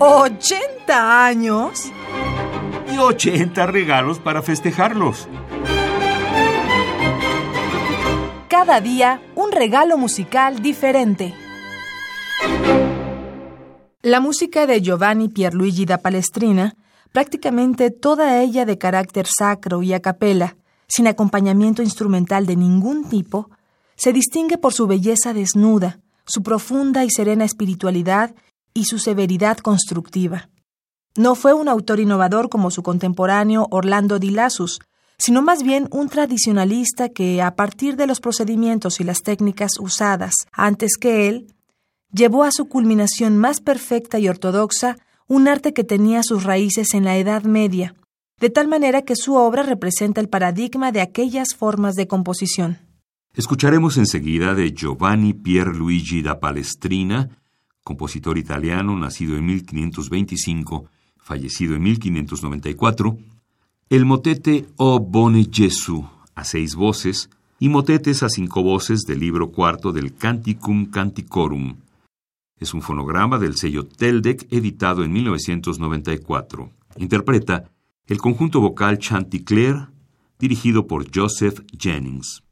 ¿80 años? Y 80 regalos para festejarlos. Cada día un regalo musical diferente. La música de Giovanni Pierluigi da Palestrina, prácticamente toda ella de carácter sacro y a capella, sin acompañamiento instrumental de ningún tipo, se distingue por su belleza desnuda, su profunda y serena espiritualidad y su severidad constructiva. No fue un autor innovador como su contemporáneo Orlando Di Lassus, sino más bien un tradicionalista que, a partir de los procedimientos y las técnicas usadas antes que él, llevó a su culminación más perfecta y ortodoxa un arte que tenía sus raíces en la Edad Media, de tal manera que su obra representa el paradigma de aquellas formas de composición. Escucharemos enseguida de Giovanni Pierluigi da Palestrina, compositor italiano nacido en 1525, fallecido en 1594, el motete O Bone Gesù a seis voces y motetes a cinco voces del libro cuarto del Canticum Canticorum. Es un fonograma del sello Teldec editado en 1994. Interpreta el conjunto vocal Chanticleer dirigido por Joseph Jennings.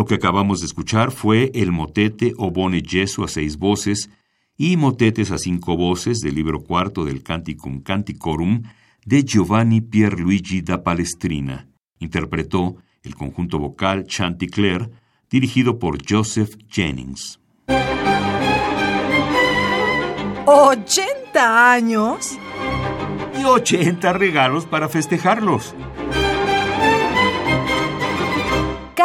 Lo que acabamos de escuchar fue el motete o bone Jesu a seis voces y motetes a cinco voces del libro cuarto del Canticum Canticorum de Giovanni Pierluigi da Palestrina. Interpretó el conjunto vocal Chanticleer, dirigido por Joseph Jennings. ¿80 años? Y 80 regalos para festejarlos.